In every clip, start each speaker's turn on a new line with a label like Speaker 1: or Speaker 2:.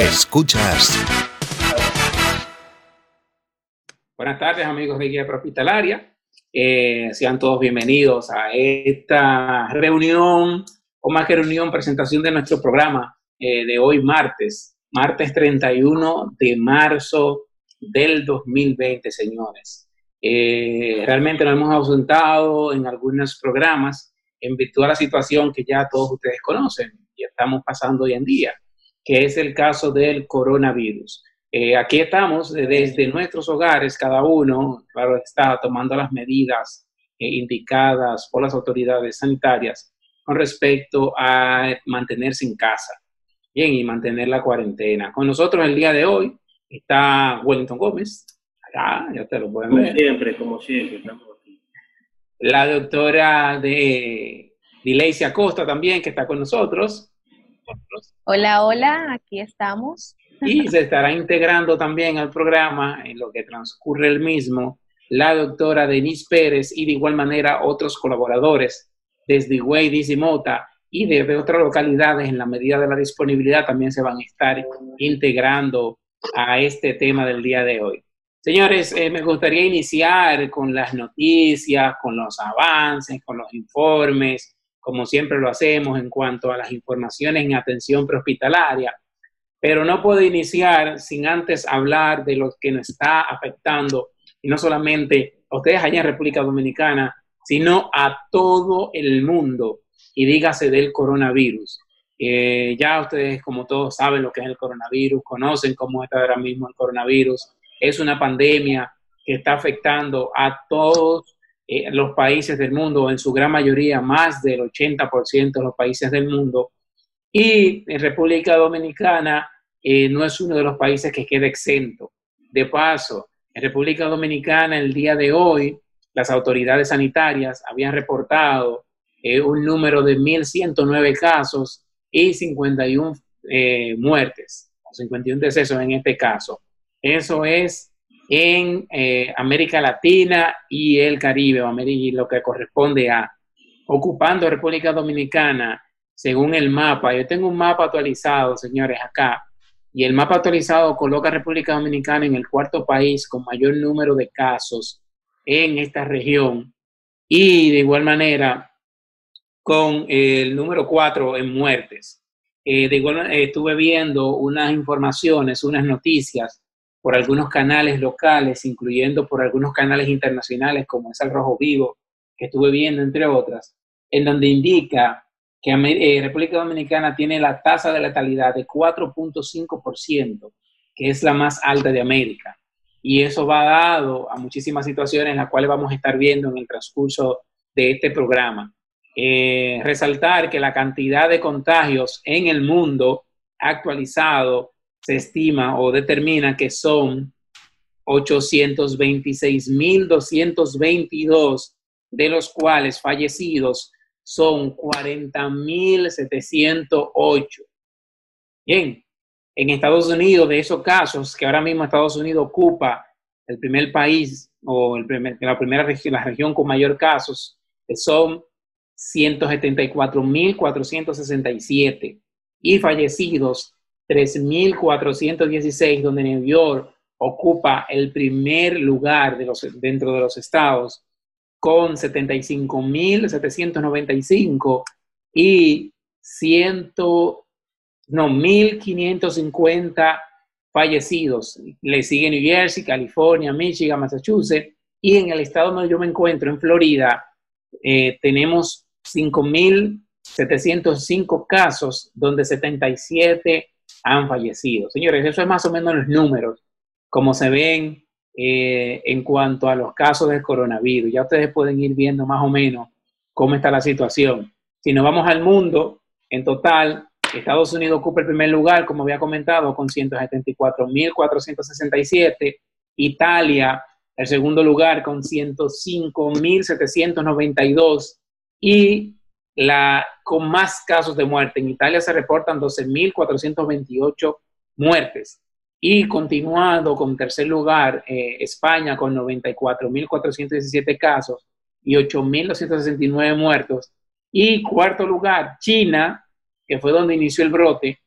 Speaker 1: Escuchas.
Speaker 2: Buenas tardes, amigos de Guía Hospitalaria. Eh, sean todos bienvenidos a esta reunión, o más que reunión, presentación de nuestro programa eh, de hoy, martes, martes 31 de marzo del 2020, señores. Eh, realmente nos hemos ausentado en algunos programas en virtud de la situación que ya todos ustedes conocen y estamos pasando hoy en día que es el caso del coronavirus. Eh, aquí estamos desde nuestros hogares, cada uno, claro, está tomando las medidas eh, indicadas por las autoridades sanitarias con respecto a mantenerse en casa. Bien, y mantener la cuarentena. Con nosotros el día de hoy está Wellington Gómez. Acá, ya te lo pueden
Speaker 3: como
Speaker 2: ver.
Speaker 3: siempre, como siempre, estamos aquí.
Speaker 2: La doctora de Dileisia Costa también, que está con nosotros.
Speaker 4: Hola, hola, aquí estamos.
Speaker 2: Y se estará integrando también al programa en lo que transcurre el mismo la doctora Denise Pérez y de igual manera otros colaboradores desde Higüey, Mota y de otras localidades en la medida de la disponibilidad también se van a estar integrando a este tema del día de hoy. Señores, eh, me gustaría iniciar con las noticias, con los avances, con los informes, como siempre lo hacemos en cuanto a las informaciones en atención prehospitalaria pero no puedo iniciar sin antes hablar de lo que nos está afectando, y no solamente a ustedes allá en República Dominicana, sino a todo el mundo, y dígase del coronavirus. Eh, ya ustedes, como todos saben lo que es el coronavirus, conocen cómo está ahora mismo el coronavirus. Es una pandemia que está afectando a todos eh, los países del mundo, en su gran mayoría, más del 80% de los países del mundo. Y en República Dominicana eh, no es uno de los países que queda exento. De paso, en República Dominicana el día de hoy, las autoridades sanitarias habían reportado eh, un número de 1.109 casos y 51 eh, muertes, 51 decesos en este caso. Eso es en América Latina y el Caribe, o América, lo que corresponde a ocupando República Dominicana, según el mapa. Yo tengo un mapa actualizado, señores, acá, y el mapa actualizado coloca República Dominicana en el cuarto país con mayor número de casos en esta región y de igual manera con el número cuatro en muertes. Eh, de igual manera, estuve viendo unas informaciones, unas noticias por algunos canales locales, incluyendo por algunos canales internacionales como es el Rojo Vivo, que estuve viendo entre otras, en donde indica que eh, República Dominicana tiene la tasa de letalidad de 4.5%, que es la más alta de América. Y eso va dado a muchísimas situaciones las cuales vamos a estar viendo en el transcurso de este programa. Eh, resaltar que la cantidad de contagios en el mundo actualizado se estima o determina que son 826.222, de los cuales fallecidos son 40.708. Bien, en Estados Unidos, de esos casos, que ahora mismo Estados Unidos ocupa el primer país o la primera región, la región con mayor casos, son 174.467 y fallecidos 3.416, donde New York ocupa el primer lugar de los, dentro de los estados con 75.795 y 100, no, 1.550 fallecidos. Le sigue New Jersey, California, Michigan, Massachusetts y en el estado donde yo me encuentro, en Florida, eh, tenemos 5.705 casos donde 77 han fallecido. Señores, eso es más o menos los números, como se ven eh, en cuanto a los casos del coronavirus. Ya ustedes pueden ir viendo más o menos cómo está la situación. Si nos vamos al mundo, en total, Estados Unidos ocupa el primer lugar, como había comentado, con 174.467. Italia, el segundo lugar, con 105.792. Y la, con más casos de muerte. En Italia se reportan 12.428 muertes. Y continuando con tercer lugar, eh, España con 94.417 casos y 8.269 muertos. Y cuarto lugar, China, que fue donde inició el brote,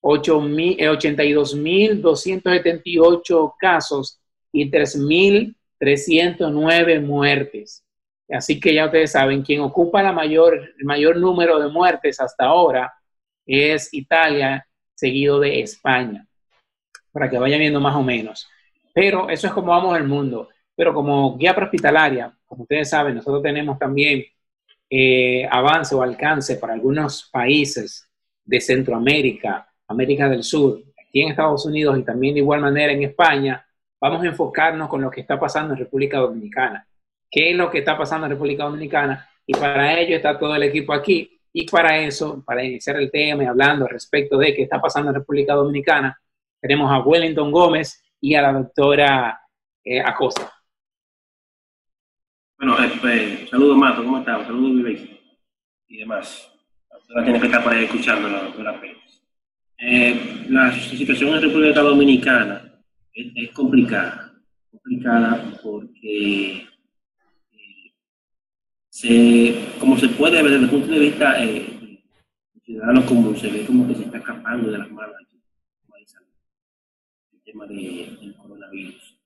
Speaker 2: 82.278 eh, casos y 3.309 muertes. Así que ya ustedes saben, quien ocupa la mayor, el mayor número de muertes hasta ahora es Italia, seguido de España, para que vayan viendo más o menos. Pero eso es como vamos el mundo. Pero como guía hospitalaria, como ustedes saben, nosotros tenemos también eh, avance o alcance para algunos países de Centroamérica, América del Sur, aquí en Estados Unidos y también de igual manera en España, vamos a enfocarnos con lo que está pasando en República Dominicana. ¿Qué es lo que está pasando en República Dominicana? Y para ello está todo el equipo aquí. Y para eso, para iniciar el tema y hablando respecto de qué está pasando en República Dominicana, tenemos a Wellington Gómez y a la doctora eh, Acosta.
Speaker 3: Bueno, eh, pues, saludos Mato, ¿cómo estás? Saludos Viveis y demás. La doctora tiene que estar por ahí escuchando la doctora Pérez. Eh, la situación en República Dominicana es, complicada, complicada porque como se puede ver desde el punto de vista eh, ciudadano común, se ve como que se está escapando de las manos el tema del coronavirus.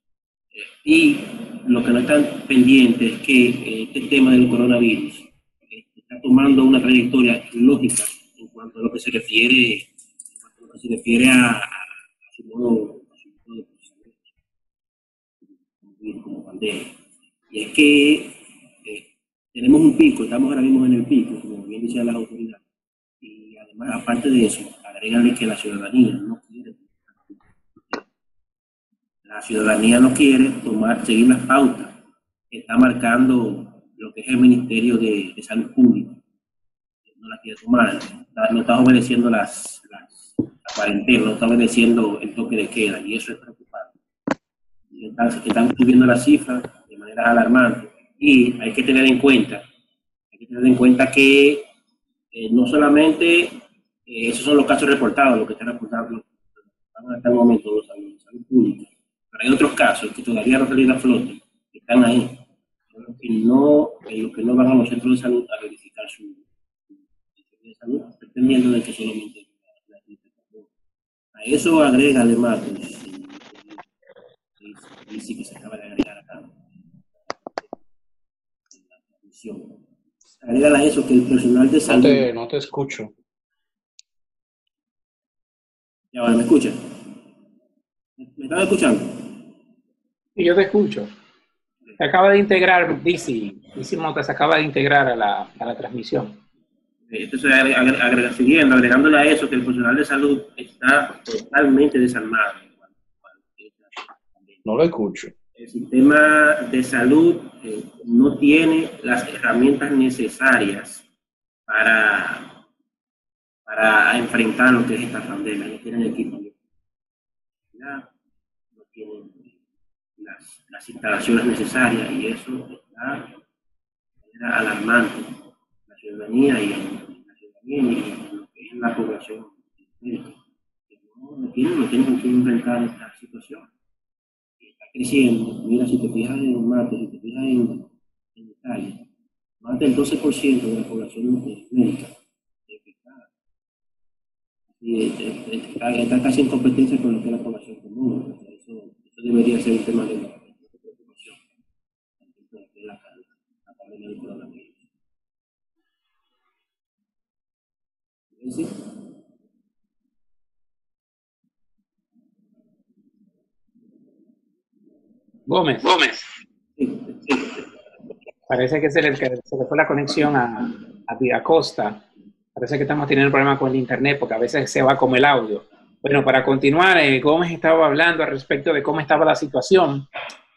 Speaker 3: Eh, y lo que no están pendientes es que eh, este tema del coronavirus eh, está tomando una trayectoria lógica en cuanto a lo que se refiere, a, lo que se refiere a, modo, a su modo de como pandemia. Y es que tenemos un pico, estamos ahora mismo en el pico, como bien decían las autoridades. Y además, aparte de eso, agregarle que la ciudadanía no quiere. La ciudadanía no quiere tomar, seguir las pautas que está marcando lo que es el Ministerio de, Salud Pública. No la quiere tomar, no está obedeciendo las, las, la cuarentena, no está obedeciendo el toque de queda, y eso es preocupante. Entonces, están subiendo las cifras de manera alarmante y hay que tener en cuenta, hay que tener en cuenta que eh, no solamente eh, esos son los casos reportados, los que están reportados hasta el momento de salud, salud pública, pero hay otros casos que todavía no salido a flote, que están ahí, los que no, los que no van a los centros de salud a verificar su, de salud, dependiendo de que solamente la, la A eso agrega además, pues, y sí que se acaba de agregar acá, A eso que el personal de salud.
Speaker 1: No te, no te escucho.
Speaker 3: Y ahora me escuchan. ¿Me están escuchando?
Speaker 2: Sí, yo te escucho. Se acaba de integrar, dice, dice Mota, se acaba de integrar a la, a la transmisión.
Speaker 3: Entonces, agrega, siguiendo, agregándole a eso que el personal de salud está totalmente desarmado.
Speaker 1: No lo escucho
Speaker 3: el sistema de salud eh, no tiene las herramientas necesarias para, para enfrentar lo que es esta pandemia. No tienen equipo, no tienen las, instalaciones necesarias y eso está alarmante la ciudadanía y la ciudadanía y lo que es la población. No, no tienen, no tienen que enfrentar esta situación creciendo. Mira, si te fijas en Marte, si te fijas en, en Italia, más del 12% de la población médica es afectada. Y está, casi en competencia con lo que es la población común. Eso, eso debería ser un tema de, preocupación. La, la pandemia del coronavirus. ¿Sí?
Speaker 2: Gómez. Gómez. Parece que se le, se le fue la conexión a, a Costa. Parece que estamos teniendo problemas con el internet porque a veces se va como el audio. Bueno, para continuar, eh, Gómez estaba hablando al respecto de cómo estaba la situación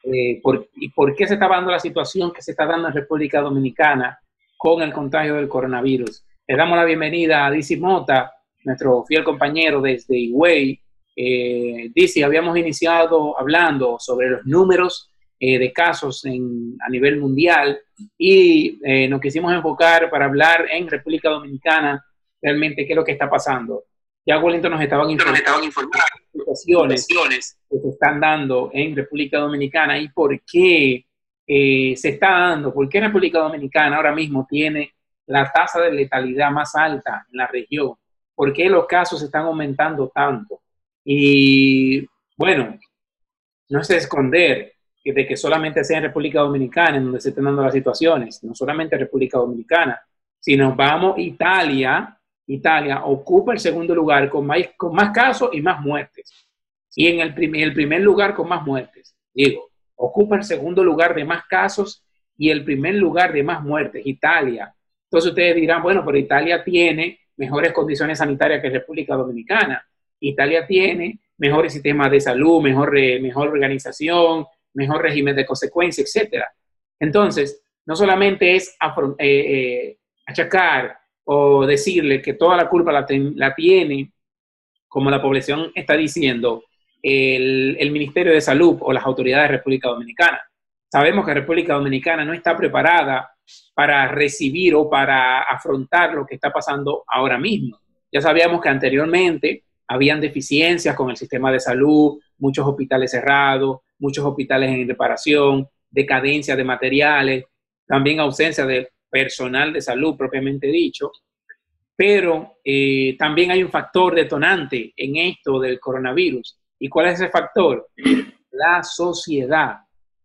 Speaker 2: eh, y por qué se estaba dando la situación que se está dando en República Dominicana con el contagio del coronavirus. Le damos la bienvenida a Dizzy Mota, nuestro fiel compañero desde Higüey, eh, dice, habíamos iniciado hablando sobre los números eh, de casos a nivel mundial y eh, nos quisimos enfocar para hablar en República Dominicana realmente qué es lo que está pasando. Ya Wellington nos estaban informando, situaciones que se están dando en República Dominicana y por qué eh, se está dando, por qué República Dominicana ahora mismo tiene la tasa de letalidad más alta en la región por qué los casos están aumentando tanto. Y bueno, no es esconder de que solamente sea en República Dominicana en donde se están dando las situaciones, no solamente en República Dominicana. Si nos vamos, Italia, Italia ocupa el segundo lugar con más, con más casos y más muertes. Y en el, el primer lugar con más muertes, digo, ocupa el segundo lugar de más casos y el primer lugar de más muertes, Italia. Entonces ustedes dirán, bueno, pero Italia tiene mejores condiciones sanitarias que República Dominicana. Italia tiene mejores sistemas de salud, mejor, mejor organización, mejor régimen de consecuencia, etc. Entonces, no solamente es eh, eh, achacar o decirle que toda la culpa la, tiene, como la población está diciendo, el, el Ministerio de Salud o las autoridades de República Dominicana. Sabemos que República Dominicana no está preparada para recibir o para afrontar lo que está pasando ahora mismo. Ya sabíamos que anteriormente habían deficiencias con el sistema de salud, muchos hospitales cerrados, muchos hospitales en reparación, decadencia de materiales, también ausencia de personal de salud propiamente dicho. Pero eh, también hay un factor detonante en esto del coronavirus. ¿Y cuál es ese factor? La sociedad.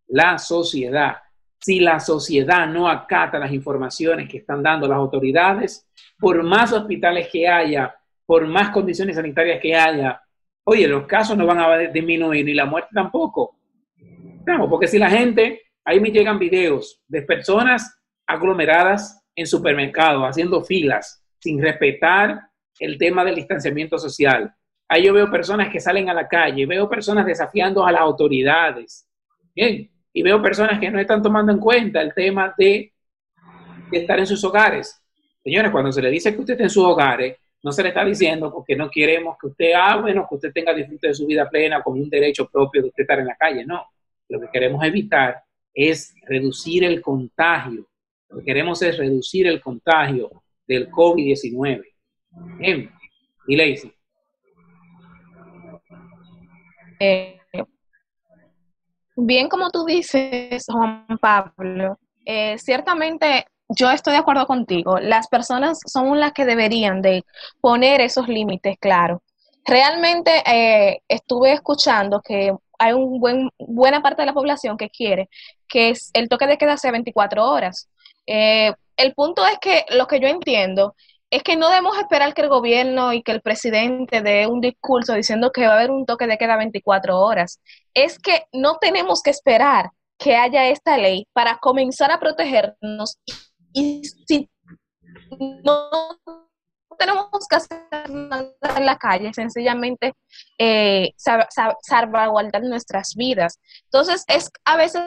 Speaker 2: La sociedad. Si la sociedad no acata las informaciones que están dando las autoridades, por más hospitales que haya, por más condiciones sanitarias que haya, oye, los casos no van a disminuir ni la muerte tampoco. No, porque si la gente, ahí me llegan videos de personas aglomeradas en supermercados, haciendo filas, sin respetar el tema del distanciamiento social. Ahí yo veo personas que salen a la calle, veo personas desafiando a las autoridades. Bien, y veo personas que no están tomando en cuenta el tema de, de estar en sus hogares. Señores, cuando se le dice que usted está en sus hogares, no se le está diciendo porque no queremos que usted, ah, bueno, que usted tenga disfrute de su vida plena con un derecho propio de usted estar en la calle. No, lo que queremos evitar es reducir el contagio. Lo que queremos es reducir el contagio del COVID-19. Bien, y.
Speaker 4: Eh, bien, como tú dices, Juan Pablo, eh, ciertamente yo estoy de acuerdo contigo. Las personas son las que deberían de poner esos límites claro. Realmente eh, estuve escuchando que hay un buen, buena parte de la población que quiere que el toque de queda sea 24 horas. Eh, el punto es que lo que yo entiendo es que no debemos esperar que el gobierno y que el presidente dé un discurso diciendo que va a haber un toque de queda 24 horas. Es que no tenemos que esperar que haya esta ley para comenzar a protegernos y si no tenemos que hacer nada en la calle, sencillamente eh, salvaguardar nuestras vidas. Entonces es a veces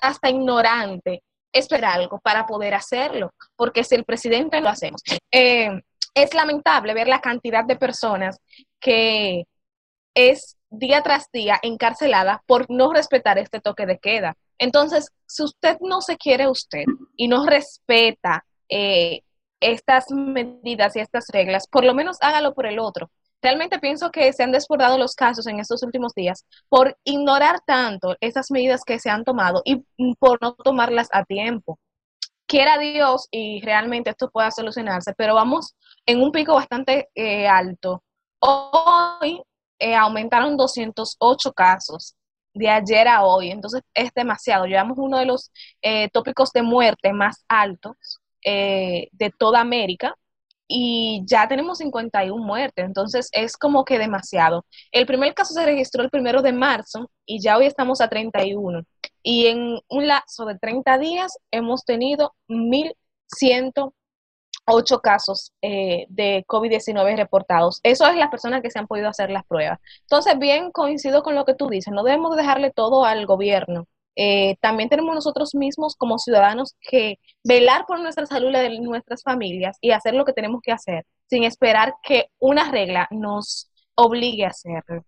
Speaker 4: hasta ignorante esperar algo para poder hacerlo, porque si el presidente lo hacemos. Eh, es lamentable ver la cantidad de personas que es día tras día encarcelada por no respetar este toque de queda. Entonces, si usted no se quiere usted y no respeta eh, estas medidas y estas reglas, por lo menos hágalo por el otro. Realmente pienso que se han desbordado los casos en estos últimos días por ignorar tanto esas medidas que se han tomado y por no tomarlas a tiempo. Quiera Dios y realmente esto pueda solucionarse, pero vamos en un pico bastante eh, alto. Hoy eh, aumentaron 208 casos de ayer a hoy, entonces es demasiado. Llevamos uno de los eh, tópicos de muerte más altos eh, de toda América y ya tenemos 51 muertes, entonces es como que demasiado. El primer caso se registró el primero de marzo y ya hoy estamos a 31. Y en un lapso de 30 días hemos tenido 1.100 ocho casos eh, de COVID-19 reportados. Eso es las personas que se han podido hacer las pruebas. Entonces, bien coincido con lo que tú dices, no debemos dejarle todo al gobierno. Eh, también tenemos nosotros mismos como ciudadanos que velar por nuestra salud de nuestras familias y hacer lo que tenemos que hacer sin esperar que una regla nos obligue a hacerlo.